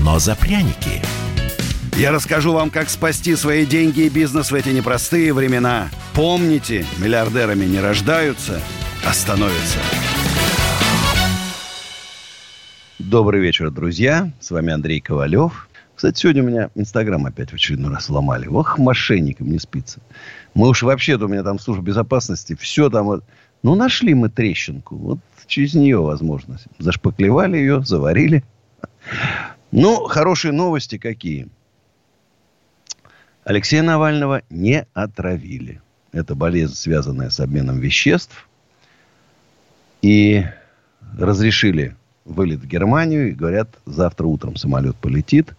но за пряники. Я расскажу вам, как спасти свои деньги и бизнес в эти непростые времена. Помните, миллиардерами не рождаются, а становятся. Добрый вечер, друзья. С вами Андрей Ковалев. Кстати, сегодня у меня Инстаграм опять в очередной раз сломали. Ох, мошенникам не спится. Мы уж вообще-то у меня там служба безопасности. Все там вот... Ну, нашли мы трещинку. Вот через нее, возможно. Зашпаклевали ее, заварили. Ну, хорошие новости какие. Алексея Навального не отравили. Это болезнь, связанная с обменом веществ. И разрешили вылет в Германию. И говорят, завтра утром самолет полетит.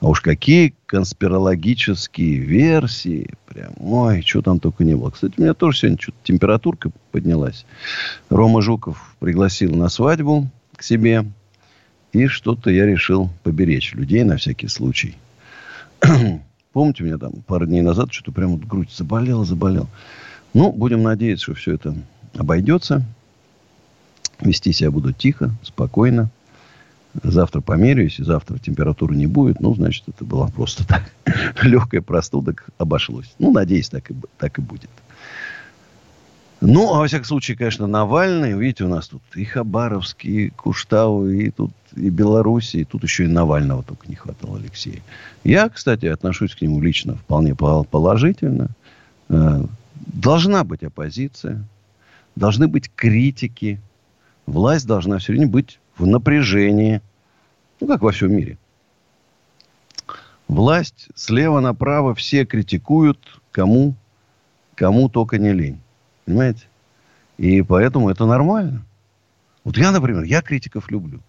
А уж какие конспирологические версии. Прям, ой, что там только не было. Кстати, у меня тоже сегодня что-то температурка поднялась. Рома Жуков пригласил на свадьбу к себе. И что-то я решил поберечь людей на всякий случай. Помните, у меня там пару дней назад что-то прям вот грудь заболела, заболела. Ну, будем надеяться, что все это обойдется. Вести себя буду тихо, спокойно. Завтра померяюсь, и завтра температуры не будет. Ну, значит, это была просто так. Легкая простуда обошлось. Ну, надеюсь, так и, так и будет. Ну, а во всяком случае, конечно, Навальный. Видите, у нас тут и Хабаровский, и Куштау, и тут и Беларусь, и тут еще и Навального только не хватало Алексея. Я, кстати, отношусь к нему лично вполне положительно. Э, должна быть оппозиция, должны быть критики. Власть должна все время быть в напряжении. Ну, как во всем мире. Власть слева направо все критикуют, кому, кому только не лень. Понимаете? И поэтому это нормально. Вот я, например, я критиков люблю.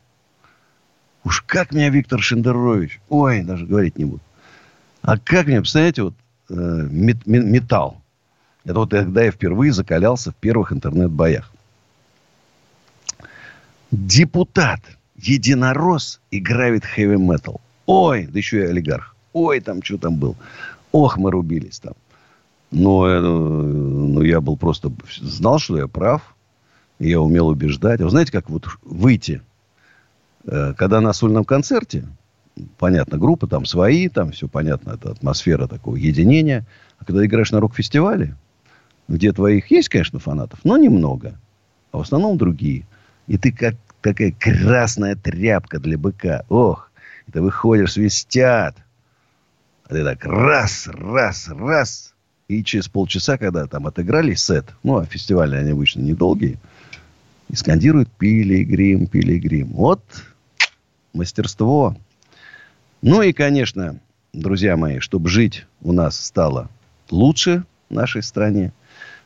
Уж как меня Виктор Шендерович, ой, даже говорить не буду. А как мне, представляете, вот э, мет, металл. Это вот когда я впервые закалялся в первых интернет-боях. Депутат, единорос играет хэви-метал. Ой, да еще и олигарх. Ой, там что там был. Ох, мы рубились там. Но э, ну, я был просто... Знал, что я прав. Я умел убеждать. Вы знаете, как вот выйти, э, когда на сольном концерте, понятно, группа там свои, там все понятно, это атмосфера такого единения. А когда играешь на рок-фестивале, где твоих есть, конечно, фанатов, но немного. А в основном другие. И ты как такая красная тряпка для быка. Ох, ты выходишь, свистят. А ты так раз, раз, раз. И через полчаса, когда там отыграли сет, ну, а фестивали они обычно недолгие, и скандируют «Пилигрим, пилигрим». Вот мастерство. Ну и, конечно, друзья мои, чтобы жить у нас стало лучше в нашей стране,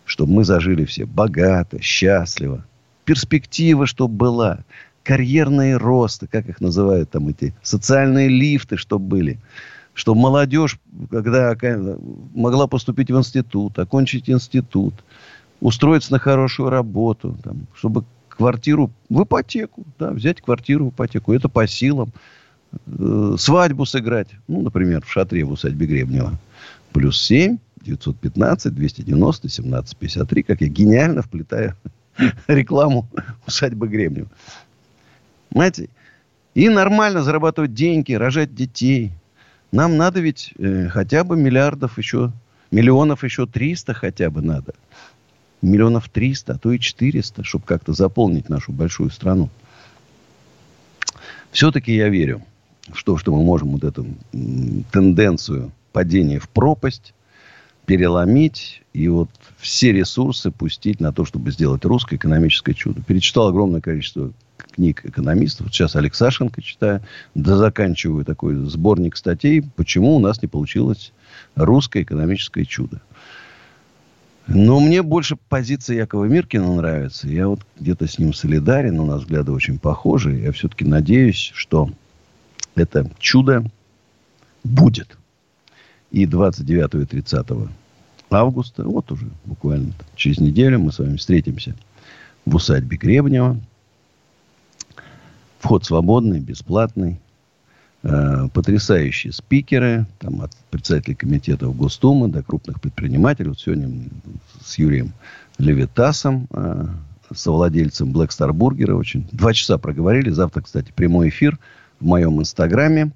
чтобы мы зажили все богато, счастливо, перспектива, чтобы была, карьерные росты, как их называют там эти, социальные лифты, чтобы были – что молодежь, когда могла поступить в институт, окончить институт, устроиться на хорошую работу, там, чтобы квартиру в ипотеку, да, взять квартиру в ипотеку. Это по силам. Э, свадьбу сыграть. Ну, например, в шатре в усадьбе Гребнева. Плюс 7, 915, 290, 1753. Как я гениально вплетаю рекламу усадьбы Гребнева. Понимаете? И нормально зарабатывать деньги, рожать детей – нам надо ведь э, хотя бы миллиардов еще, миллионов еще 300 хотя бы надо. Миллионов 300, а то и 400, чтобы как-то заполнить нашу большую страну. Все-таки я верю в то, что мы можем вот эту тенденцию падения в пропасть переломить и вот все ресурсы пустить на то, чтобы сделать русское экономическое чудо. Перечитал огромное количество книг экономистов. Сейчас Алексашенко читаю. Да заканчиваю такой сборник статей, почему у нас не получилось русское экономическое чудо. Но мне больше позиция Якова Миркина нравится. Я вот где-то с ним солидарен. У нас взгляды очень похожи. Я все-таки надеюсь, что это чудо будет. И 29 и 30 августа, вот уже буквально через неделю мы с вами встретимся в усадьбе Гребнева. Вход свободный, бесплатный. Э, потрясающие спикеры, там от председателей комитетов Госдумы до крупных предпринимателей. Вот сегодня с Юрием Левитасом, э, совладельцем Black Star Burger, очень. Два часа проговорили. Завтра, кстати, прямой эфир в моем инстаграме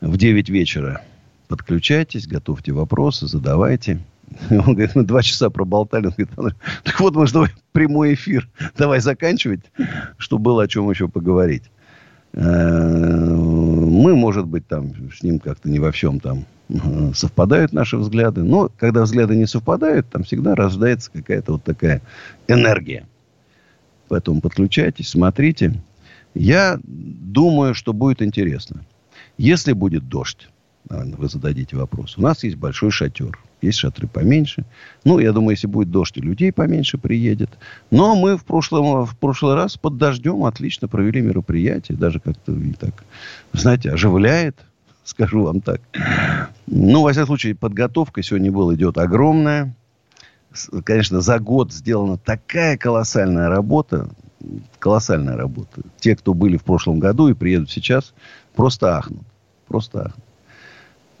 в 9 вечера. Подключайтесь, готовьте вопросы, задавайте. Он говорит, мы два часа проболтали. Он говорит, так вот, может, давай прямой эфир. Давай заканчивать, чтобы было о чем еще поговорить. Э, мы, может быть, там с ним как-то не во всем там э, совпадают наши взгляды. Но когда взгляды не совпадают, там всегда рождается какая-то вот такая энергия. Поэтому подключайтесь, смотрите. Я думаю, что будет интересно. Если будет дождь, вы зададите вопрос. У нас есть большой шатер. Есть шатры поменьше. Ну, я думаю, если будет дождь, и людей поменьше приедет. Но мы в, прошлом, в прошлый раз под дождем отлично провели мероприятие. Даже как-то и так, знаете, оживляет, скажу вам так. Ну, во всяком случае, подготовка сегодня была, идет огромная. Конечно, за год сделана такая колоссальная работа. Колоссальная работа. Те, кто были в прошлом году и приедут сейчас, просто ахнут. Просто ахнут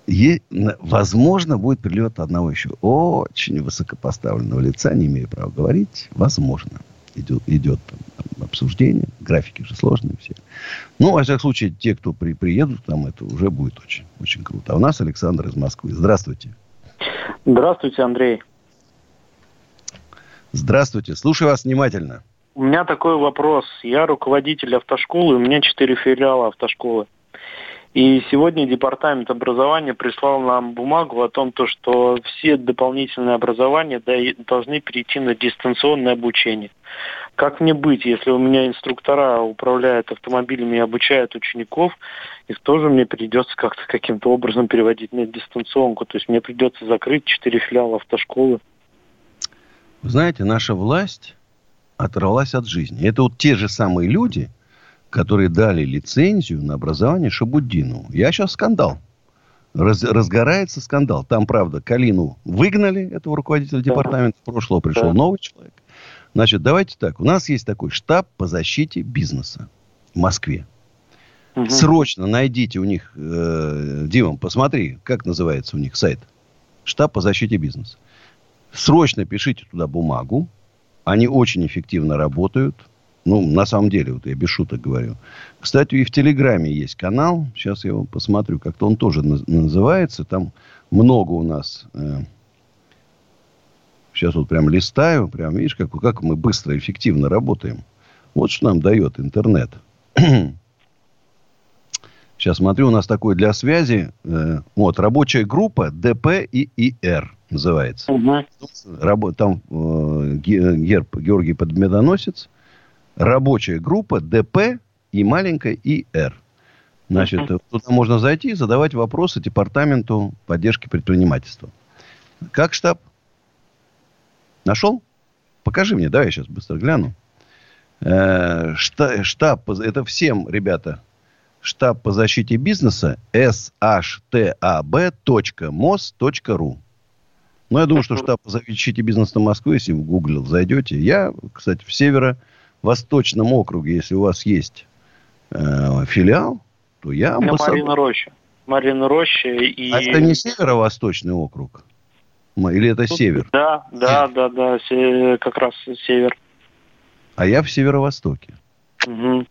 е, возможно, будет прилет одного еще очень высокопоставленного лица, не имею права говорить, возможно. Идет, идет там, обсуждение, графики же сложные все. Ну, во всяком случае, те, кто при, приедут, там это уже будет очень, очень круто. А у нас Александр из Москвы. Здравствуйте. Здравствуйте, Андрей. Здравствуйте. Слушаю вас внимательно. У меня такой вопрос. Я руководитель автошколы, у меня четыре филиала автошколы. И сегодня Департамент образования прислал нам бумагу о том, то, что все дополнительные образования должны перейти на дистанционное обучение. Как мне быть, если у меня инструктора управляют автомобилями и обучают учеников, их тоже мне придется как-то каким-то образом переводить на дистанционку. То есть мне придется закрыть четыре филиала автошколы. Вы знаете, наша власть оторвалась от жизни. Это вот те же самые люди, которые дали лицензию на образование Шабуддину. Я сейчас скандал. Раз, разгорается скандал. Там, правда, Калину выгнали, этого руководителя департамента. В прошлого пришел новый человек. Значит, давайте так. У нас есть такой штаб по защите бизнеса в Москве. Угу. Срочно найдите у них, э, Дима, посмотри, как называется у них сайт. Штаб по защите бизнеса. Срочно пишите туда бумагу. Они очень эффективно работают. Ну, на самом деле, вот я без шуток говорю. Кстати, и в Телеграме есть канал. Сейчас я его посмотрю. Как-то он тоже называется. Там много у нас... Э, сейчас вот прям листаю. Прям, видишь, как, как мы быстро, эффективно работаем. Вот что нам дает интернет. Сейчас смотрю, у нас такой для связи. Э, вот, рабочая группа ДП и ИР называется. Угу. Рабо, там э, герб Георгий Подмедоносец рабочая группа ДП и маленькая ИР. Значит, uh-huh. туда можно зайти и задавать вопросы департаменту поддержки предпринимательства. Как штаб? Нашел? Покажи мне, давай я сейчас быстро гляну. Э, штаб, это всем, ребята, штаб по защите бизнеса shtab.mos.ru. Ну, я думаю, что штаб по защите бизнеса Москвы, если в Google зайдете. Я, кстати, в северо Восточном округе, если у вас есть э, филиал, то я амбассадор. Марина Роща. Марина Роща и... А это не северо-восточный округ? Или это Тут, север? Да, да, да, да, как раз север. А я в северо-востоке. Угу.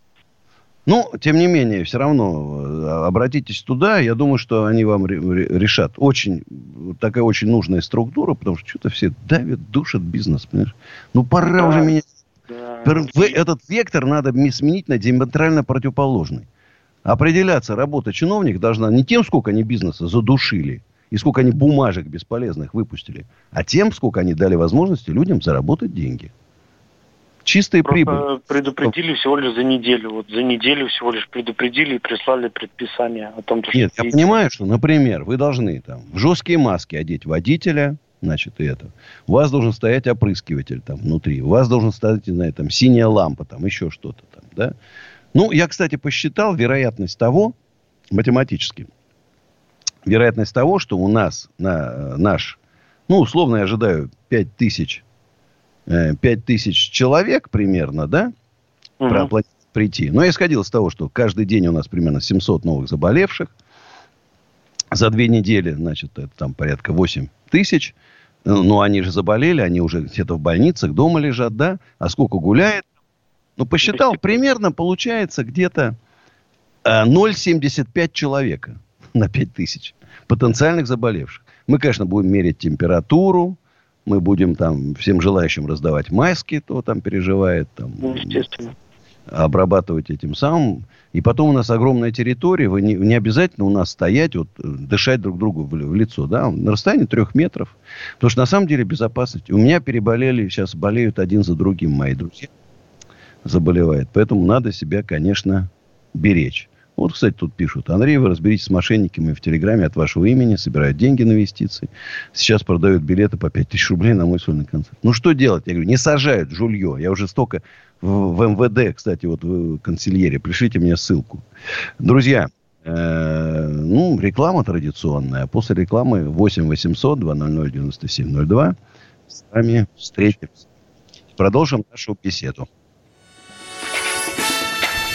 Ну, тем не менее, все равно э, обратитесь туда. Я думаю, что они вам решат. Очень, такая очень нужная структура, потому что что-то все давят, душат бизнес, понимаешь? Ну, пора да. уже менять этот вектор надо сменить на диаметрально противоположный. Определяться работа чиновник должна не тем, сколько они бизнеса задушили, и сколько они бумажек бесполезных выпустили, а тем, сколько они дали возможности людям заработать деньги. Чистая прибыль. предупредили всего лишь за неделю. Вот за неделю всего лишь предупредили и прислали предписание о том, что... Нет, я понимаю, что, например, вы должны там в жесткие маски одеть водителя, значит, и это. У вас должен стоять опрыскиватель там внутри. У вас должен стоять, не знаю, там, синяя лампа, там, еще что-то там, да. Ну, я, кстати, посчитал вероятность того, математически, вероятность того, что у нас на наш, ну, условно я ожидаю, 5 тысяч, 5 э, тысяч человек примерно, да, угу. прийти. Но я исходил из того, что каждый день у нас примерно 700 новых заболевших. За две недели, значит, это там порядка 8 тысяч. Ну, они же заболели, они уже где-то в больницах, дома лежат, да? А сколько гуляет? Ну, посчитал, примерно получается где-то 0,75 э, человека на 5 тысяч потенциальных заболевших. Мы, конечно, будем мерить температуру, мы будем там всем желающим раздавать маски, кто там переживает. Там, ну, естественно. Обрабатывать этим самым. И потом у нас огромная территория. Вы не, не обязательно у нас стоять, вот, дышать друг другу в, в лицо. Да? На расстоянии трех метров. Потому что на самом деле безопасность. У меня переболели, сейчас болеют один за другим мои друзья. Заболевают. Поэтому надо себя, конечно, беречь. Вот, кстати, тут пишут. Андрей, вы разберитесь с мошенниками в Телеграме от вашего имени, собирают деньги на инвестиции. Сейчас продают билеты по 5 тысяч рублей на мой сольный концерт. Ну, что делать? Я говорю, не сажают жулье. Я уже столько в, в МВД, кстати, вот в канцелярии. Пришлите мне ссылку. Друзья, э, ну, реклама традиционная. После рекламы 8 800 200 9702 с вами встретимся. Продолжим нашу беседу.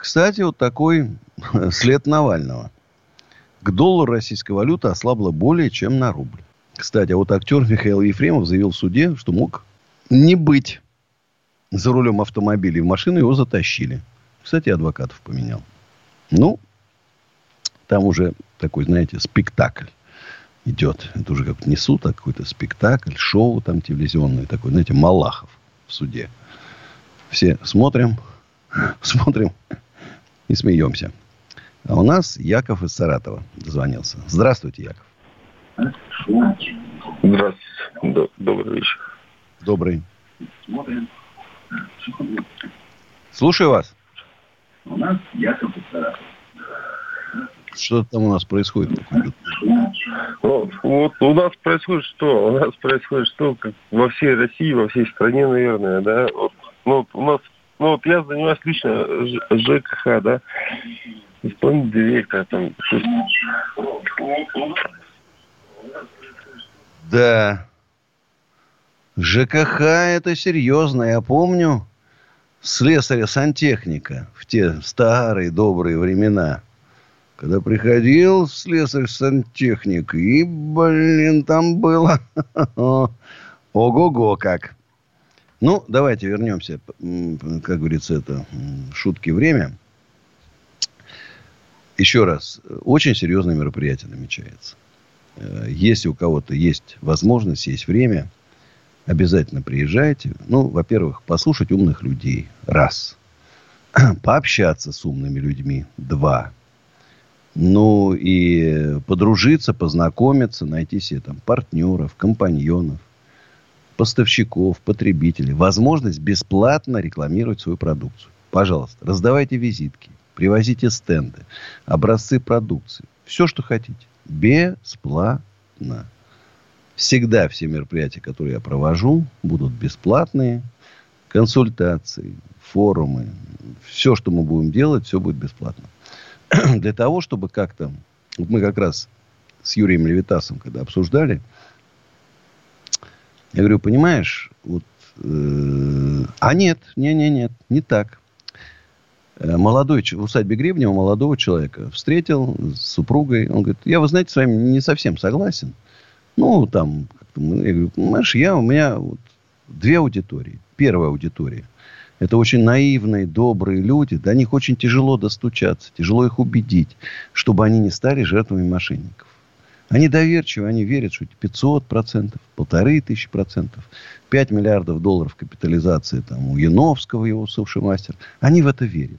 Кстати, вот такой след Навального. К доллару российская валюта ослабла более чем на рубль. Кстати, а вот актер Михаил Ефремов заявил в суде, что мог не быть за рулем автомобиля. В машину его затащили. Кстати, адвокатов поменял. Ну, там уже такой, знаете, спектакль идет. Это уже как не суд, а какой-то спектакль, шоу там телевизионное такое, знаете, Малахов в суде. Все смотрим, смотрим и смеемся. А у нас Яков из Саратова дозвонился. Здравствуйте, Яков. Здравствуйте. Добрый вечер. Добрый. Слушаю вас. У нас Яков из Саратова. Что там у нас происходит? Вот, вот у нас происходит что? У нас происходит что? Как во всей России, во всей стране, наверное, да? Вот, ну, у нас ну, вот я занимаюсь лично ЖКХ, да, исполнительный директор там. Да. ЖКХ это серьезно. Я помню слесаря сантехника в те старые добрые времена. Когда приходил слесарь сантехник, и, блин, там было ого-го как. Ну, давайте вернемся, как говорится, это шутки время. Еще раз, очень серьезное мероприятие намечается. Э, если у кого-то есть возможность, есть время, обязательно приезжайте. Ну, во-первых, послушать умных людей. Раз. Пообщаться с умными людьми. Два. Ну, и подружиться, познакомиться, найти себе там партнеров, компаньонов поставщиков, потребителей возможность бесплатно рекламировать свою продукцию. Пожалуйста, раздавайте визитки, привозите стенды, образцы продукции. Все, что хотите. Бесплатно. Всегда все мероприятия, которые я провожу, будут бесплатные. Консультации, форумы. Все, что мы будем делать, все будет бесплатно. Для того, чтобы как-то... Мы как раз с Юрием Левитасом, когда обсуждали, я говорю, понимаешь, вот, э, а нет, не, не, нет, не так. Э, молодой, в усадьбе Гребнева молодого человека встретил с супругой. Он говорит, я, вы знаете, с вами не совсем согласен. Ну, там, я говорю, понимаешь, я, у меня вот две аудитории. Первая аудитория. Это очень наивные, добрые люди. До них очень тяжело достучаться, тяжело их убедить, чтобы они не стали жертвами мошенников. Они доверчивы, они верят, что 500 процентов, полторы тысячи процентов, 5 миллиардов долларов капитализации там, у Яновского, его суши мастер. Они в это верят.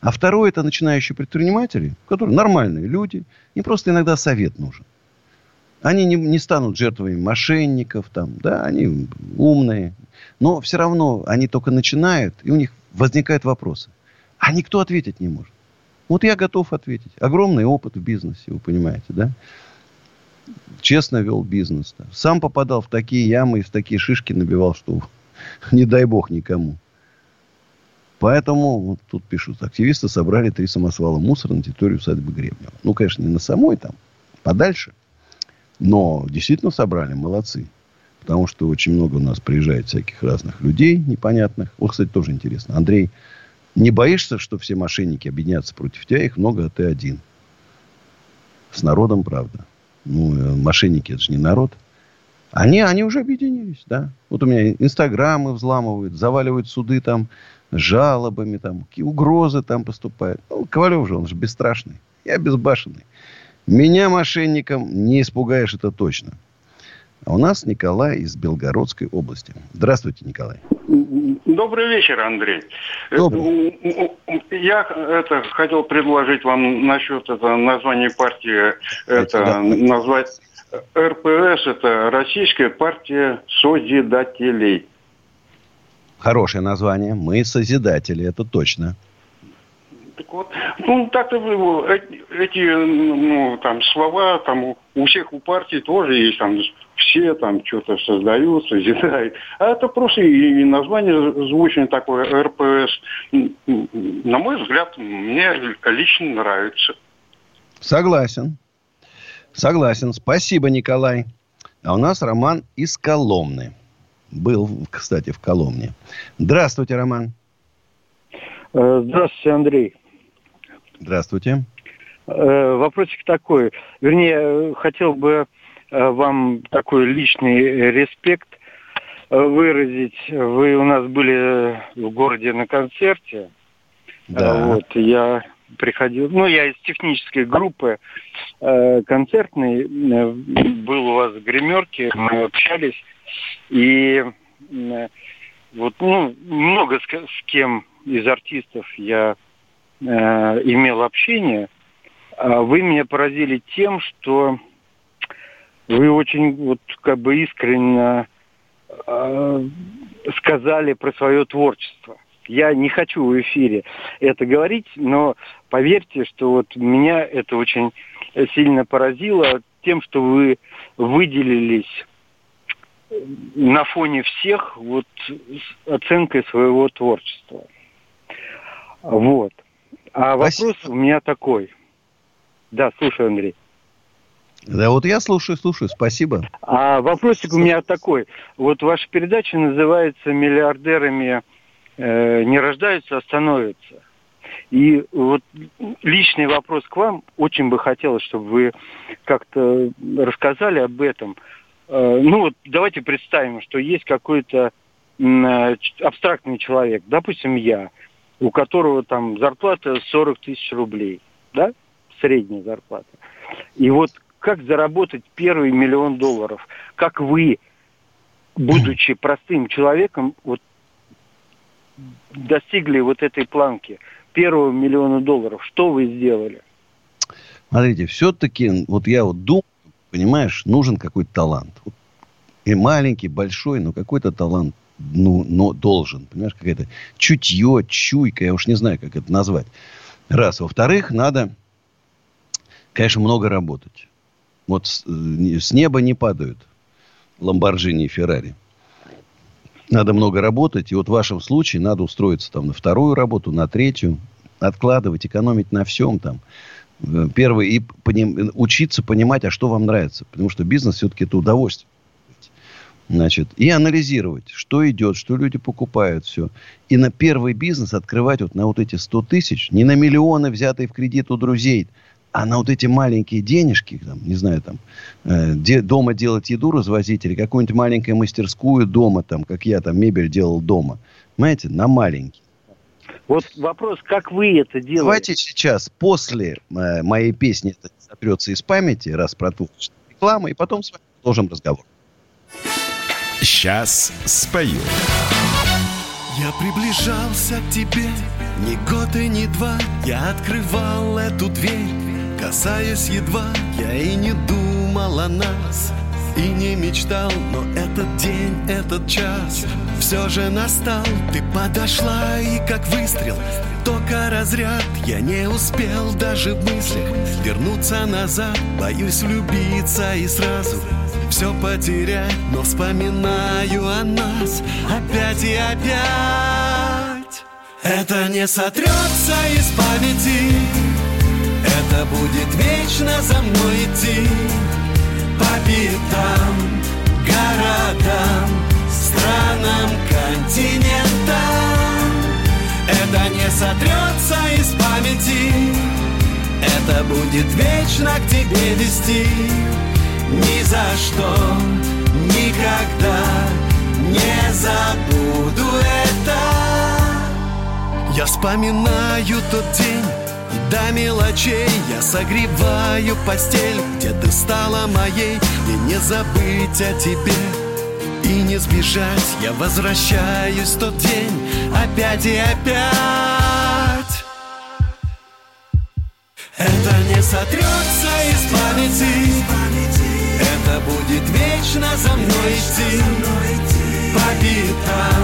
А второе, это начинающие предприниматели, которые нормальные люди, им просто иногда совет нужен. Они не, не станут жертвами мошенников, там, да, они умные. Но все равно они только начинают, и у них возникают вопросы. А никто ответить не может. Вот я готов ответить. Огромный опыт в бизнесе, вы понимаете, да? Честно вел бизнес. Да. Сам попадал в такие ямы и в такие шишки набивал, что не дай бог никому. Поэтому, вот тут пишут, активисты собрали три самосвала мусора на территорию усадьбы Гребнева. Ну, конечно, не на самой там, подальше. Но действительно собрали, молодцы. Потому что очень много у нас приезжает всяких разных людей непонятных. Вот, кстати, тоже интересно. Андрей, не боишься, что все мошенники объединятся против тебя? Их много, а ты один. С народом, правда. Ну, э, мошенники, это же не народ. Они, они уже объединились, да. Вот у меня инстаграмы взламывают, заваливают суды там жалобами, там, какие угрозы там поступают. Ну, Ковалев же, он же бесстрашный. Я безбашенный. Меня мошенником не испугаешь, это точно. А у нас Николай из Белгородской области. Здравствуйте, Николай. Добрый вечер, Андрей. Добрый. Я это хотел предложить вам насчет это названия партии это да. назвать РПС это Российская партия созидателей. Хорошее название. Мы созидатели, это точно. Так вот, ну, так-то эти, эти ну, там, слова там у всех у партий тоже есть, там, все там что-то создают, созидают. А это просто и название звучное такое, РПС. На мой взгляд, мне лично нравится. Согласен. Согласен. Спасибо, Николай. А у нас Роман из Коломны. Был, кстати, в Коломне. Здравствуйте, Роман. Э, здравствуйте, Андрей. Здравствуйте. Э, вопросик такой. Вернее, хотел бы э, вам такой личный респект выразить. Вы у нас были в городе на концерте. Да. Вот, я приходил, ну, я из технической группы э, концертной, э, был у вас в гримерке, мы общались, и э, вот, ну, много с, с кем из артистов я э, имел общение. А вы меня поразили тем, что вы очень вот как бы искренне э, сказали про свое творчество. Я не хочу в эфире это говорить, но поверьте, что вот меня это очень сильно поразило тем, что вы выделились на фоне всех вот с оценкой своего творчества. Вот. А вопрос у меня такой. Да, слушай, Андрей. Да, вот я слушаю, слушаю, спасибо. А вопросик у меня такой. Вот ваша передача называется «Миллиардерами э, не рождаются, а становятся». И вот личный вопрос к вам. Очень бы хотелось, чтобы вы как-то рассказали об этом. Э, ну вот давайте представим, что есть какой-то э, абстрактный человек, допустим, я, у которого там зарплата 40 тысяч рублей, да, средняя зарплата. И вот как заработать первый миллион долларов? Как вы, будучи простым человеком, вот достигли вот этой планки первого миллиона долларов? Что вы сделали? Смотрите, все-таки, вот я вот думаю, понимаешь, нужен какой-то талант. И маленький, большой, но какой-то талант ну, но должен. Понимаешь, какая-то чутье, чуйка, я уж не знаю, как это назвать. Раз. Во-вторых, надо, конечно, много работать. Вот с, неба не падают Ламборджини и Феррари. Надо много работать. И вот в вашем случае надо устроиться там на вторую работу, на третью. Откладывать, экономить на всем там. Э, первый. И поним, учиться понимать, а что вам нравится. Потому что бизнес все-таки это удовольствие. Значит, и анализировать, что идет, что люди покупают, все. И на первый бизнес открывать вот на вот эти 100 тысяч, не на миллионы, взятые в кредит у друзей, а на вот эти маленькие денежки, там, не знаю, там, э, де, дома делать еду, развозить, или какую-нибудь маленькую мастерскую дома, там, как я там мебель делал дома. Понимаете, на маленький. Вот вопрос, как вы это делаете? Давайте сейчас, после э, моей песни, это сотрется из памяти, раз протухнет реклама, и потом с вами продолжим разговор. Сейчас спою. Я приближался к тебе Ни год и ни два Я открывал эту дверь Касаясь едва Я и не думал о нас И не мечтал Но этот день, этот час Все же настал. Ты подошла и как выстрел Только разряд. Я не успел даже в мыслях Вернуться назад. Боюсь влюбиться и сразу все потерять, но вспоминаю о нас. Опять и опять. Это не сотрется из памяти, это будет вечно за мной идти по пятам, городам, странам, континентам. Это не сотрется из памяти, это будет вечно к тебе вести ни за что, никогда не забуду это. Я вспоминаю тот день до мелочей Я согреваю постель, где ты стала моей И не забыть о тебе. И не сбежать Я возвращаюсь в тот день опять и опять. Это не сотрется из памяти это будет вечно за мной идти. По пятам,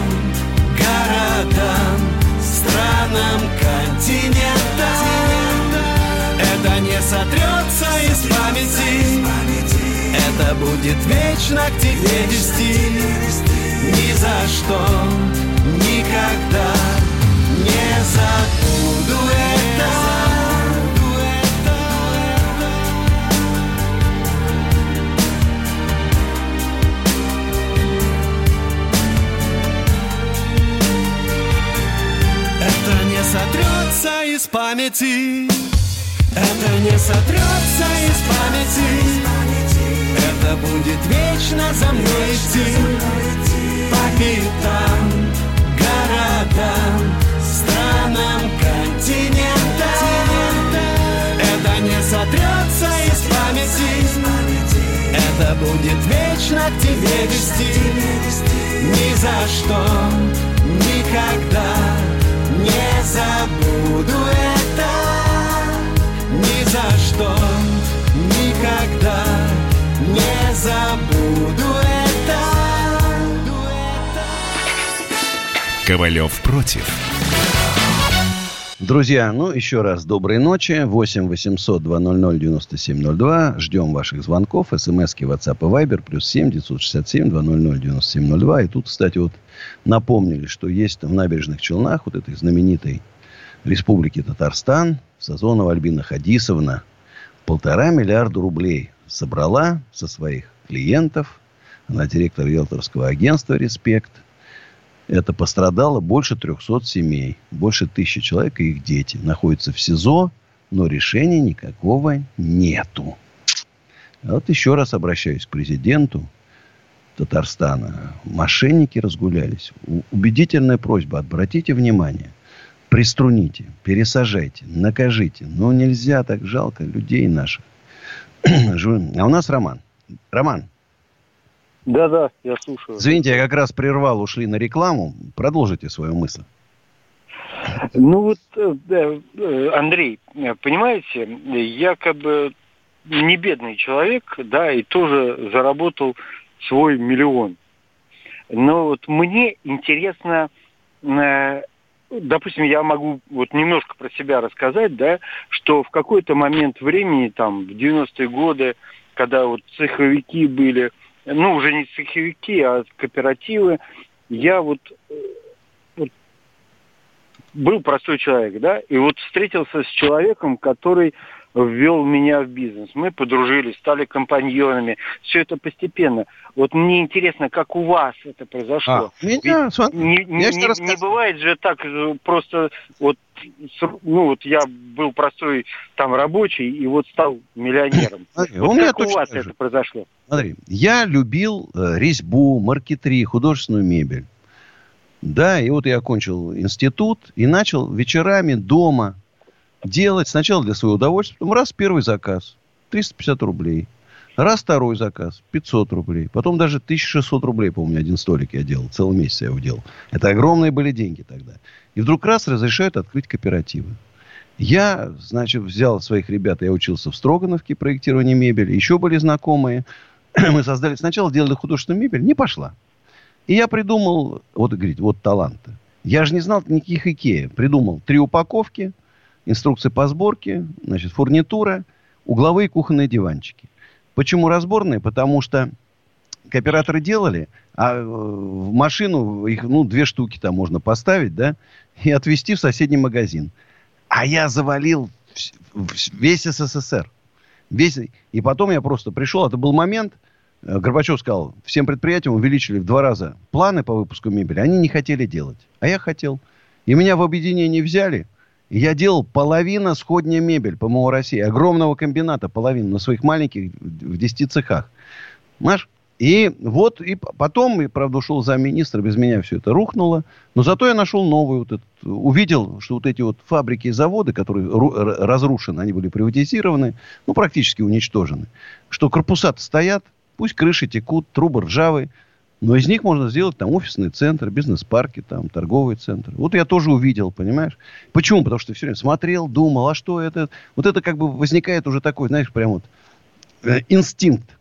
Это будет вечно к тебе вести. Ни за что, никогда не забуду это. Сотрется из памяти. Это не сотрется из памяти Это будет вечно за мной идти. По пятам, городам, странам, континентам. Это не сотрется из памяти. Это будет вечно к тебе вести. Ни за что, никогда не забуду это. Ни за что, никогда не забуду это. Ковалев против. Друзья, ну еще раз доброй ночи. 8 800 200 9702. Ждем ваших звонков. СМСки, WhatsApp и Viber. Плюс 7 967 200 9702. И тут, кстати, вот напомнили, что есть в набережных Челнах, вот этой знаменитой республики Татарстан, Сазонова Альбина Хадисовна, полтора миллиарда рублей собрала со своих клиентов. Она директор риэлторского агентства «Респект». Это пострадало больше 300 семей. Больше тысячи человек и их дети находятся в СИЗО, но решения никакого нету. Вот еще раз обращаюсь к президенту Татарстана. Мошенники разгулялись. У- просьба. Обратите внимание. Приструните, пересажайте, накажите. Но нельзя так жалко людей наших. А у нас Роман. Роман. Да-да, я слушаю. Извините, я как раз прервал, ушли на рекламу. Продолжите свою мысль. Ну вот, э, э, Андрей, понимаете, я как бы не бедный человек, да, и тоже заработал свой миллион. Но вот мне интересно, э, допустим, я могу вот немножко про себя рассказать, да, что в какой-то момент времени, там, в 90-е годы, когда вот цеховики были, ну, уже не цеховики, а кооперативы, я вот, э, вот был простой человек, да, и вот встретился с человеком, который ввел меня в бизнес. Мы подружились, стали компаньонами. Все это постепенно. Вот мне интересно, как у вас это произошло. А, меня, Ведь смотри, не, я не- не- рассказываю. не бывает же так э, просто вот ну вот я был простой там рабочий и вот стал миллионером. Смотри, Вот у меня как у точно вас так же. это произошло? Смотри, я любил э, резьбу, маркетри, художественную мебель. Да, и вот я окончил институт и начал вечерами дома делать сначала для своего удовольствия, потом раз первый заказ 350 рублей, раз второй заказ 500 рублей, потом даже 1600 рублей, по-моему, один столик я делал, целый месяц я его делал. Это огромные были деньги тогда. И вдруг раз разрешают открыть кооперативы. Я, значит, взял своих ребят, я учился в Строгановке проектирование мебели, еще были знакомые. Мы создали, сначала делали художественную мебель, не пошла. И я придумал, вот, говорит, вот таланты. Я же не знал никаких Икея. Придумал три упаковки, инструкции по сборке, значит, фурнитура, угловые кухонные диванчики. Почему разборные? Потому что кооператоры делали, а э, в машину их, ну, две штуки там можно поставить, да, и отвезти в соседний магазин. А я завалил весь СССР. Весь... И потом я просто пришел, это был момент, э, Горбачев сказал, всем предприятиям увеличили в два раза планы по выпуску мебели. Они не хотели делать. А я хотел. И меня в объединение взяли. Я делал половина сходня мебель по МО России. Огромного комбината половину на своих маленьких в 10 цехах. Понимаешь? И вот, и потом, и, правда, ушел замминистра, без меня все это рухнуло. Но зато я нашел новый вот этот, увидел, что вот эти вот фабрики и заводы, которые разрушены, они были приватизированы, ну, практически уничтожены. Что корпуса стоят, пусть крыши текут, трубы ржавые, но из них можно сделать там офисный центр, бизнес-парки, там, торговый центр. Вот я тоже увидел, понимаешь? Почему? Потому что все время смотрел, думал, а что это? Вот это как бы возникает уже такой, знаешь, прям вот э, инстинкт.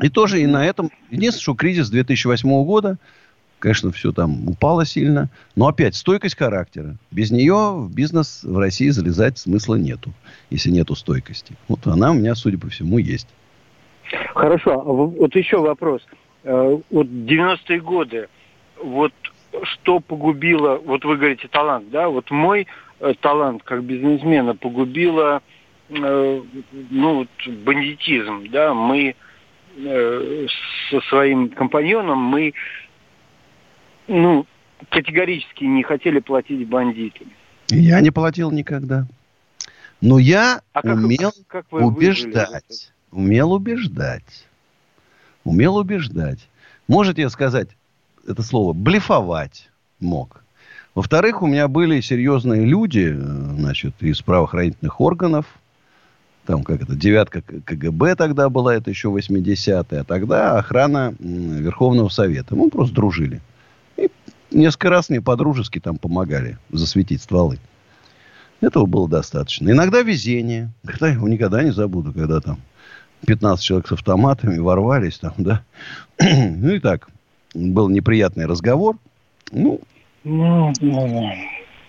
И тоже и на этом... Единственное, что кризис 2008 года, конечно, все там упало сильно. Но опять, стойкость характера. Без нее в бизнес в России залезать смысла нету. Если нету стойкости. Вот она у меня, судя по всему, есть. Хорошо, а вот еще вопрос. Э, Вот 90-е годы, вот что погубило, вот вы говорите талант, да, вот мой э, талант как бизнесмена погубило, э, ну, вот бандитизм, да, мы со своим компаньоном, мы, ну, категорически не хотели платить бандитам. Я не платил никогда. Но я А как- умел как этого? убеждать. Умел убеждать. Умел убеждать. Можете я сказать это слово блефовать мог. Во-вторых, у меня были серьезные люди, э, значит, из правоохранительных органов. Там, как это, девятка КГБ тогда была, это еще 80-е. А тогда охрана Верховного Совета. Мы просто дружили. И несколько раз мне по-дружески там помогали засветить стволы. Этого было достаточно. Иногда везение. Я его никогда не забуду, когда там 15 человек с автоматами ворвались там, да. ну и так. Был неприятный разговор. Ну,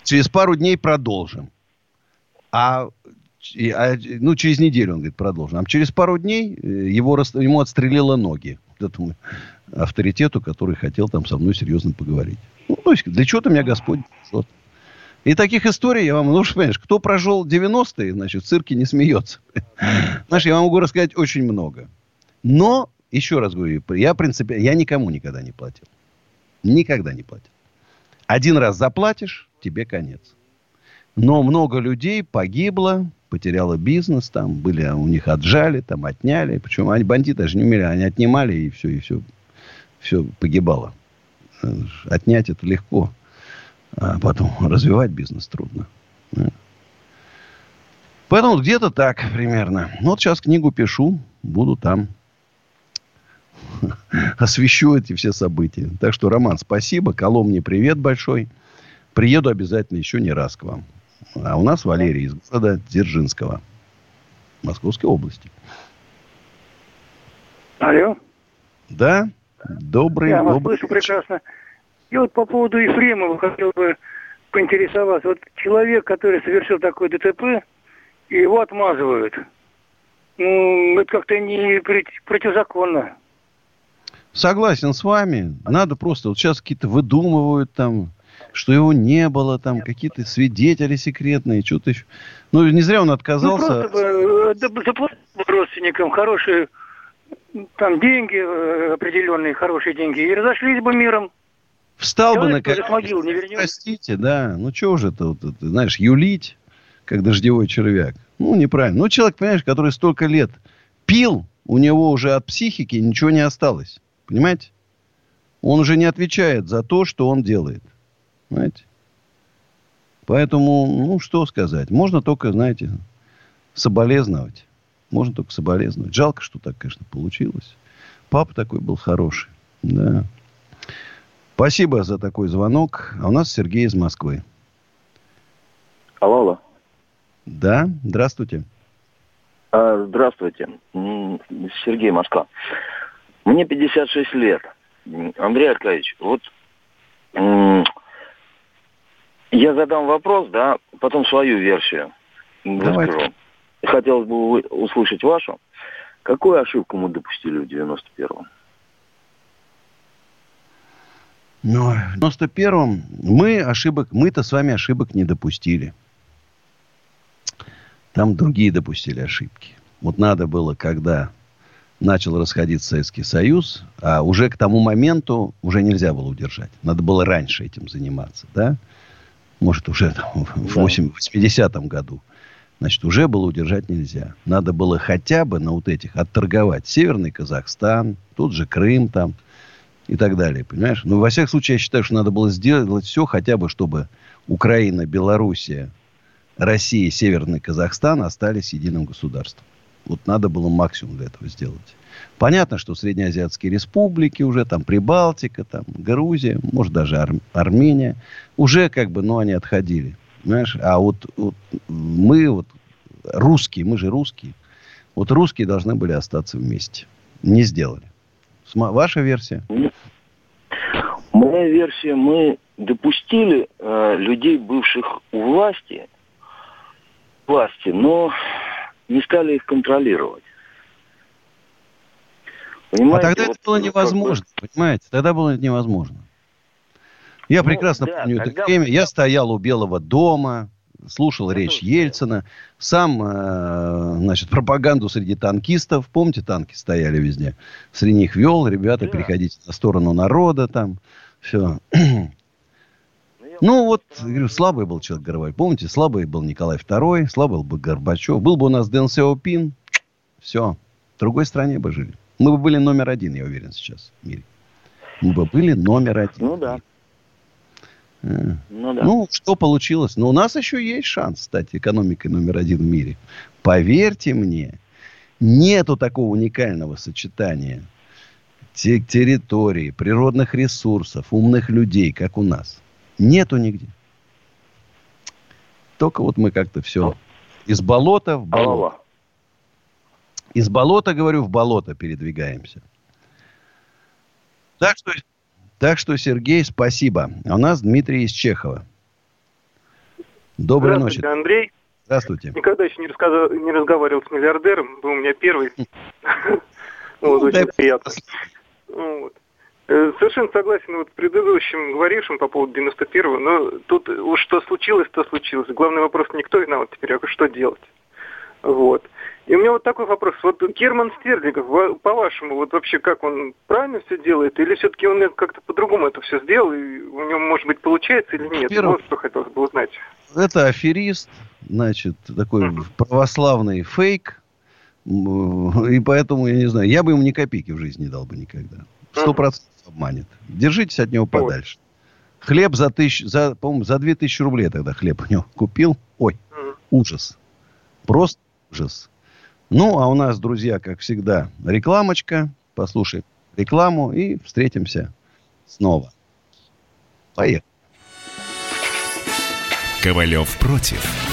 через пару дней продолжим. А, а, ну, через неделю, он говорит, продолжим. А через пару дней э, его, ему отстрелило ноги. Вот этому авторитету, который хотел там со мной серьезно поговорить. Ну, то есть, для чего-то меня Господь бережет. И таких историй я вам, ну, что понимаешь, кто прожил 90-е, значит, в цирке не смеется. Знаешь, я вам могу рассказать очень много. Но, еще раз говорю, я, принципиально, я никому никогда не платил. Никогда не платил. Один раз заплатишь, тебе конец. Но много людей погибло, потеряло бизнес, там были у них отжали, там отняли. Причем они бандиты же не умели, они отнимали и все, и все, все погибало. Э, Отнять это легко, а потом развивать бизнес трудно. Поэтому где-то так примерно. Ну, вот сейчас книгу пишу, буду там освещу эти все события. Так что, Роман, спасибо. Коломне привет большой. Приеду обязательно еще не раз к вам. А у нас Валерий из города Дзержинского, Московской области. Алло. Да? Добрый, Я вас добрый. слышу прекрасно. И вот по поводу Ефремова хотел бы поинтересоваться. Вот человек, который совершил такое ДТП, и его отмазывают. Ну, это как-то не противозаконно. Согласен с вами. Надо просто... Вот сейчас какие-то выдумывают там что его не было, там какие-то свидетели секретные, что-то еще. Ну, не зря он отказался. Ну, просто бы, э, да, родственникам хорошие там деньги, э, определенные хорошие деньги, и разошлись бы миром. Встал бы на Человек тоже с могилы не вернется. Простите, да. Ну, что же это, вот, это, знаешь, юлить, как дождевой червяк. Ну, неправильно. Ну, человек, понимаешь, который столько лет пил, у него уже от психики ничего не осталось. Понимаете? Он уже не отвечает за то, что он делает. Понимаете? Поэтому, ну, что сказать. Можно только, знаете, соболезновать. Можно только соболезновать. Жалко, что так, конечно, получилось. Папа такой был хороший. Да. Спасибо за такой звонок. А у нас Сергей из Москвы. Алло, алло. Да, здравствуйте. А, здравствуйте. Сергей Москва. Мне 56 лет. Андрей Аркадьевич, вот я задам вопрос, да, потом свою версию Давайте. выскажу. Хотелось бы услышать вашу. Какую ошибку мы допустили в 91-м? Ну, в 91-м мы ошибок, мы-то с вами ошибок не допустили. Там другие допустили ошибки. Вот надо было, когда начал расходиться Советский Союз, а уже к тому моменту уже нельзя было удержать. Надо было раньше этим заниматься, да? Может, уже там, в Да. 8 80-м году. Значит, уже было удержать нельзя. Надо было хотя бы на вот этих отторговать. Северный Казахстан, тут же Крым там и так далее, понимаешь? Ну, во всяком случае, я считаю, что надо было сделать все хотя бы, чтобы Украина, Белоруссия, Россия, Северный Казахстан остались единым государством. Вот надо было максимум для этого сделать. Понятно, что среднеазиатские республики уже, там Прибалтика, там Грузия, может даже Ар- Армения, уже как бы, ну, они отходили. Понимаешь? А вот, вот мы, вот русские, мы же русские, вот русские должны были остаться вместе. Не сделали. Ваша версия? Моя версия, мы допустили э, людей, бывших у власти, власти, но не стали их контролировать. А Понимаете, тогда вот это было как бы- невозможно, понимаете? Тогда было это невозможно. Я Ну, прекрасно да, помню это время. Я стоял у Белого дома, слушал речь Ельцина, сам, э, значит, пропаганду среди танкистов. Помните, танки стояли везде? Среди них вел, ребята, переходите на сторону народа там. Все. Ну, вот, говорю, слабый был человек Горбачев. Помните, слабый был Николай II, слабый был Горбачев. Был бы у нас Дэн Сяопин, все, в другой стране бы жили. Мы бы были номер один, я уверен, сейчас в мире. Мы бы были номер один. Ну да. Ну да. Ну, что получилось? Но у нас еще есть шанс стать экономикой номер один в мире. Поверьте мне, нету такого уникального сочетания те- территории, природных ресурсов, умных людей, как у нас. Нету нигде. Только вот мы как-то все из болота в болото. Из болота, говорю, в болото передвигаемся. Так что, так что, Сергей, спасибо. А у нас Дмитрий из Чехова. Доброй ночи. Здравствуйте, Андрей. Здравствуйте. Никогда еще не, рассказывал, не разговаривал с миллиардером. Был у меня первый. Вот, Ну, очень приятно. Э, Совершенно согласен вот с предыдущим говорившим по поводу 91-го, но тут уж что случилось, то случилось. Главный вопрос не кто виноват теперь, а что делать. Вот. И у меня вот такой вопрос. Вот Герман Стерлигов, ва- по-вашему, вот вообще как он правильно все делает? Или все-таки он как-то по-другому это все сделал, и у него, может быть, получается или нет? Во-первых, Вот что хотелось бы узнать. Это аферист, значит, такой православный фейк. И поэтому, я не знаю, я бы ему ни копейки в жизни не дал бы никогда. Сто процентов обманет. Держитесь от него подальше. Хлеб за тысяч, за, по-моему, за две тысячи рублей тогда хлеб у него купил. Ой, ужас. Просто ужас. Ну, а у нас, друзья, как всегда, рекламочка. Послушаем рекламу и встретимся снова. Поехали. Ковалев против.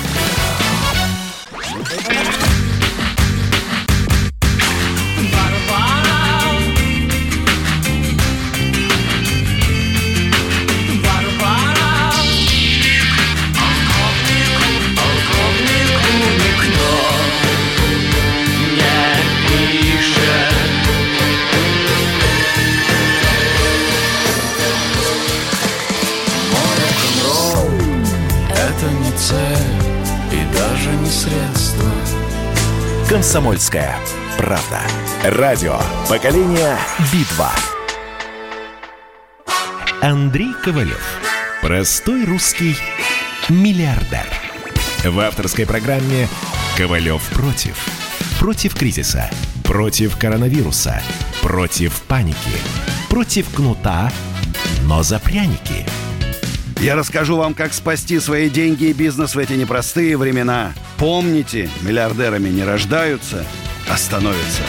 «Комсомольская правда». Радио «Поколение Битва». Андрей Ковалев. Простой русский миллиардер. В авторской программе «Ковалев против». Против кризиса. Против коронавируса. Против паники. Против кнута, но за пряники. Я расскажу вам, как спасти свои деньги и бизнес в эти непростые времена. Помните, миллиардерами не рождаются, а становятся.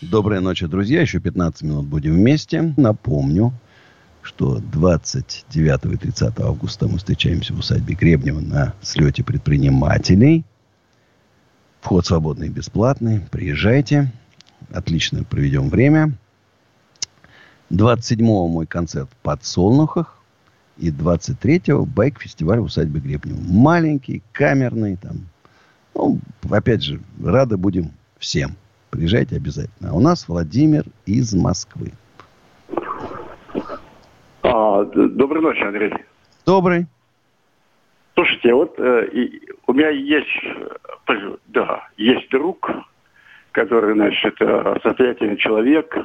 Доброй ночи, друзья. Еще 15 минут будем вместе. Напомню, что 29 и 30 августа мы встречаемся в усадьбе Гребнева на слете предпринимателей. Вход свободный и бесплатный. Приезжайте. Отлично проведем время. 27-го мой концерт в Подсолнухах. И 23-го байк-фестиваль в усадьбе Гребнева. Маленький, камерный. Там. Ну, опять же, рады будем всем. Приезжайте обязательно. А у нас Владимир из Москвы. А, доброй ночи, Андрей. Добрый. Слушайте, вот э, и, у меня есть, э, да, есть друг, который, значит, э, состоятельный человек,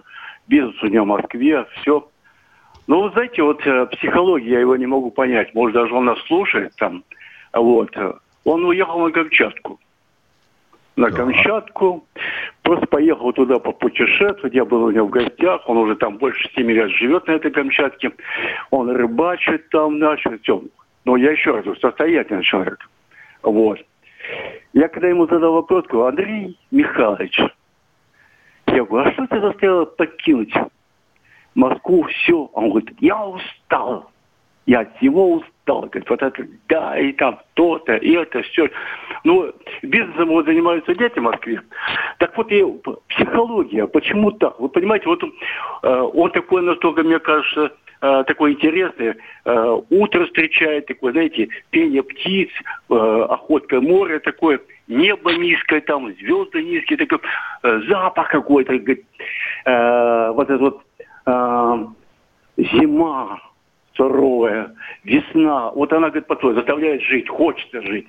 бизнес у него в Москве, все. Ну, вы знаете, вот э, психология, я его не могу понять. Может, даже он нас слушает там. Вот. Он уехал на Камчатку. На да. Камчатку. Просто поехал туда по путешествовать. Я был у него в гостях. Он уже там больше семи лет живет на этой Камчатке. Он рыбачит там, начал. Все. Но я еще раз говорю, состоятельный человек. Вот. Я когда ему задал вопрос, говорю, Андрей Михайлович, я говорю, а что тебя заставило покинуть Москву? Все. Он говорит, я устал. Я от всего устал. Говорит, вот это, да, и там то-то, и это все. Ну, бизнесом вот занимаются дети в Москве. Так вот, и психология, почему так? Вы понимаете, вот э, он такой настолько, мне кажется, э, такой интересный. Э, утро встречает, такое, знаете, пение птиц, э, охотка моря такое, небо низкое, там звезды низкие, такой запах какой-то, вот этот вот э, зима суровая, весна. Вот она, говорит, потом заставляет жить, хочется жить.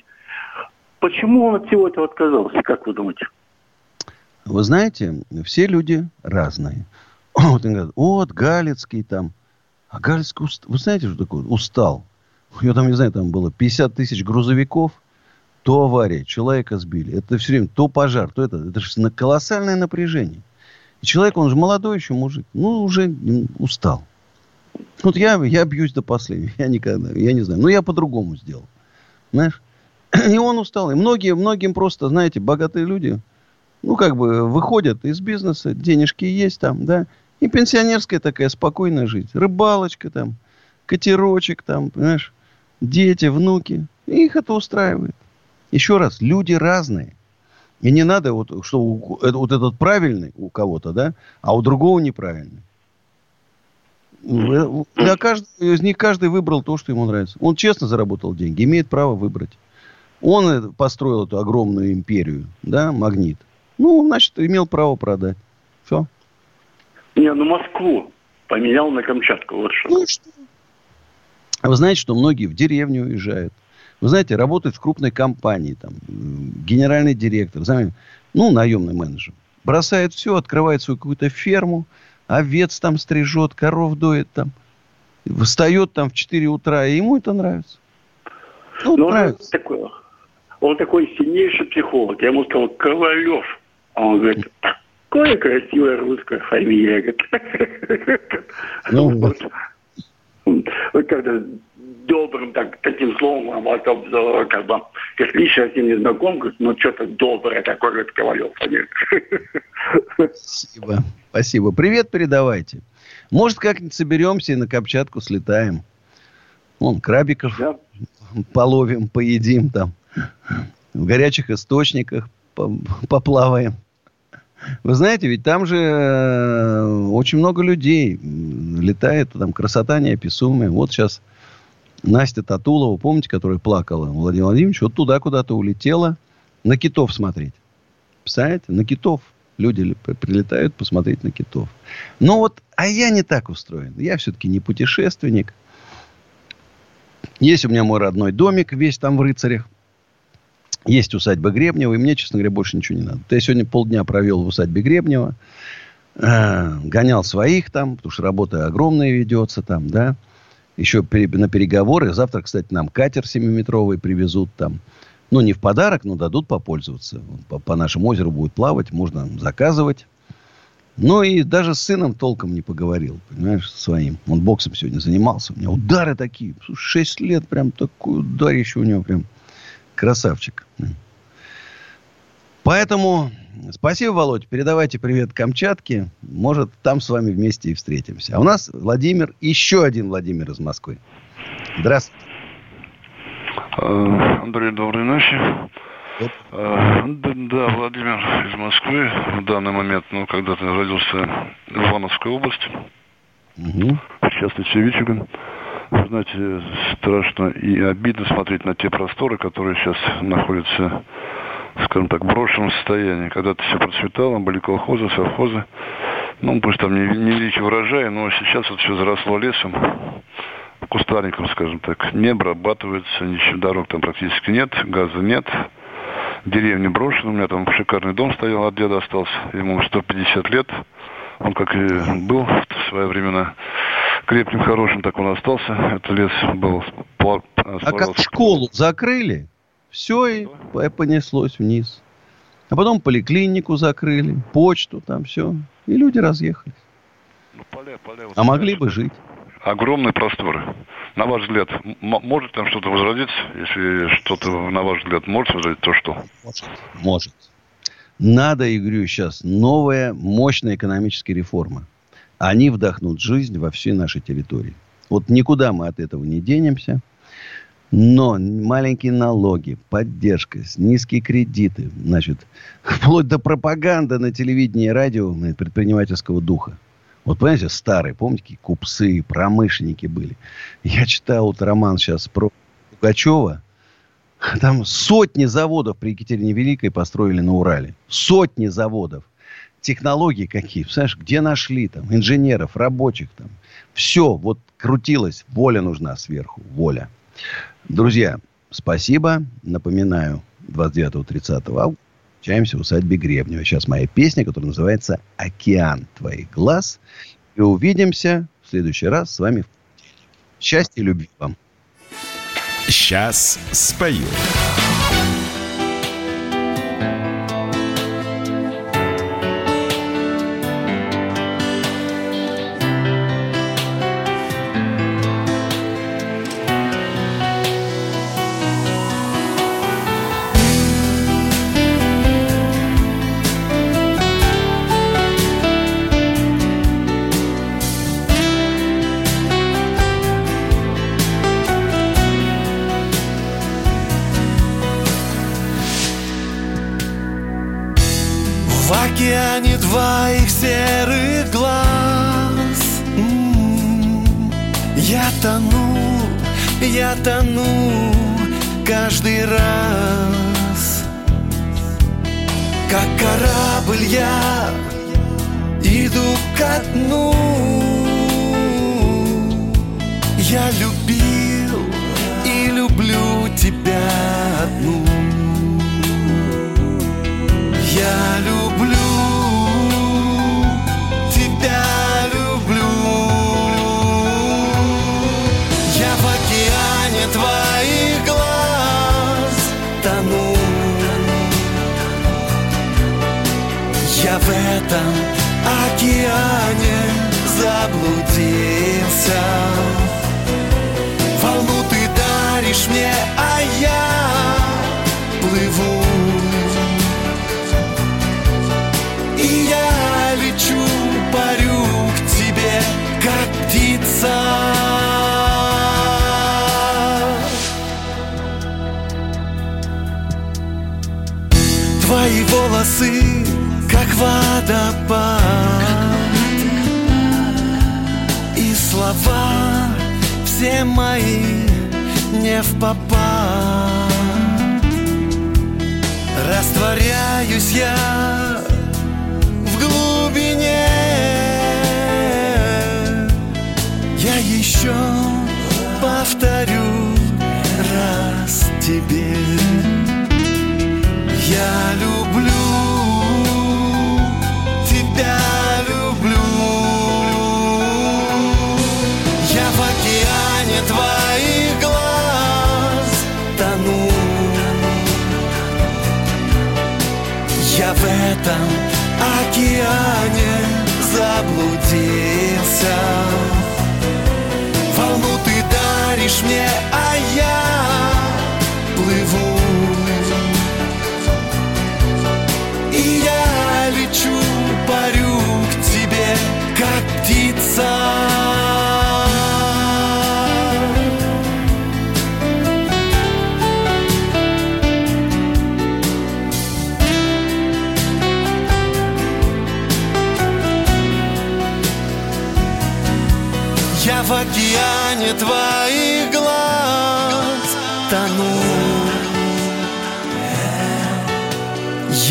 Почему он от всего этого отказался, как вы думаете? Вы знаете, все люди разные. Вот он говорит, вот Галицкий там, а Гальск, вы знаете, что такое? Устал. У него там, не знаю, там было 50 тысяч грузовиков, то авария, человека сбили. Это все время то пожар, то это. Это же колоссальное напряжение. И человек, он же молодой еще мужик, ну, уже устал. Вот я, я бьюсь до последнего. Я никогда, я не знаю. Но я по-другому сделал. Знаешь? И он устал. И многие, многим просто, знаете, богатые люди, ну, как бы выходят из бизнеса, денежки есть там, да, и пенсионерская такая спокойная жизнь. Рыбалочка там, катерочек там, понимаешь, дети, внуки. И их это устраивает. Еще раз, люди разные. И не надо, вот, что у, вот этот правильный у кого-то, да, а у другого неправильный. Для каждого из них каждый выбрал то, что ему нравится. Он честно заработал деньги, имеет право выбрать. Он построил эту огромную империю, да, магнит. Ну, значит, имел право продать. Все. Не, ну Москву поменял на Камчатку. Вот что. Ну, что? Вы знаете, что многие в деревню уезжают. Вы знаете, работают в крупной компании, там, генеральный директор, знаете, ну, наемный менеджер. Бросает все, открывает свою какую-то ферму, овец там стрижет, коров доит там. Встает там в 4 утра, и ему это нравится. Ну, Но нравится. Он такой, он такой сильнейший психолог. Я ему сказал, Ковалев. А он говорит, какое красивая русская фамилия. Ну, вот. вот когда добрым так, таким словом, а потом, как бы, как лично с ним не знаком, говорит, ну, что-то доброе такое, говорит, Ковалев. Спасибо. Спасибо. Привет передавайте. Может, как-нибудь соберемся и на Камчатку слетаем. Вон, крабиков да. половим, поедим там. В горячих источниках поплаваем. Вы знаете, ведь там же э, очень много людей летает, там красота неописуемая. Вот сейчас Настя Татулова, помните, которая плакала, Владимир Владимирович, вот туда куда-то улетела на китов смотреть. Представляете? На китов. Люди прилетают посмотреть на китов. Но вот, а я не так устроен. Я все-таки не путешественник. Есть у меня мой родной домик, весь там в рыцарях. Есть усадьба Гребнева, и мне, честно говоря, больше ничего не надо. Я сегодня полдня провел в усадьбе Гребнева, э, гонял своих там, потому что работа огромная ведется там, да. Еще на переговоры. Завтра, кстати, нам катер 7-метровый привезут там. Ну, не в подарок, но дадут попользоваться. По, по нашему озеру будет плавать, можно заказывать. Ну, и даже с сыном толком не поговорил, понимаешь, своим. Он боксом сегодня занимался. У меня удары такие. Шесть лет прям такой ударище у него прям. Красавчик. Поэтому спасибо, Володь. Передавайте привет Камчатке. Может, там с вами вместе и встретимся. А у нас Владимир, еще один Владимир из Москвы. Здравствуйте. Э, Андрей, доброй ночи. Э, да, Владимир из Москвы в данный момент, ну, когда-то родился в Ивановской области. Угу. Сейчас Лечевичиган. Вы знаете, страшно и обидно смотреть на те просторы, которые сейчас находятся, скажем так, брошенном состоянии. Когда-то все процветало, были колхозы, совхозы. Ну, пусть там не, не великий урожай, но сейчас вот все заросло лесом кустарником, скажем так, не обрабатывается, ничего, дорог там практически нет, газа нет, деревня брошена, у меня там шикарный дом стоял, от деда остался, ему 150 лет, он как и был в свои времена крепким, хорошим, так он остался, этот лес был... А как школу закрыли, все и понеслось вниз. А потом поликлинику закрыли, почту там, все. И люди разъехались. Ну, поля, поля, вот а могли бы жить огромные просторы. На ваш взгляд, может там что-то возродиться? Если что-то, на ваш взгляд, может возродиться, то что? Может. Может. Надо, я говорю, сейчас новая, мощная экономическая реформа. Они вдохнут жизнь во всей нашей территории. Вот никуда мы от этого не денемся. Но маленькие налоги, поддержка, низкие кредиты, значит, вплоть до пропаганды на телевидении и радио предпринимательского духа. Вот, понимаете, старые, помните, какие купцы, промышленники были. Я читал вот роман сейчас про Пугачева. Там сотни заводов при Екатерине Великой построили на Урале. Сотни заводов. Технологии какие, знаешь, где нашли там инженеров, рабочих там. Все, вот крутилось. Воля нужна сверху, воля. Друзья, спасибо. Напоминаю, 29-30 августа Встречаемся в усадьбе Гребнева. Сейчас моя песня, которая называется «Океан твоих глаз». И увидимся в следующий раз с вами. Счастья и любви вам. Сейчас спою. Тону каждый раз. Как корабль я иду ко дну. Я любил и люблю тебя одну в этом океане заблудился. Волну ты даришь мне, а я плыву. И я лечу, парю к тебе, как птица. Твои волосы водопад И слова все мои не в попад. Растворяюсь я в глубине. Я еще повторю раз тебе сердца Волну ты даришь мне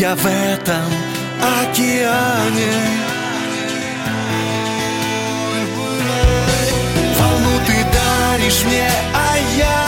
я в этом океане. Волну ты даришь мне, а я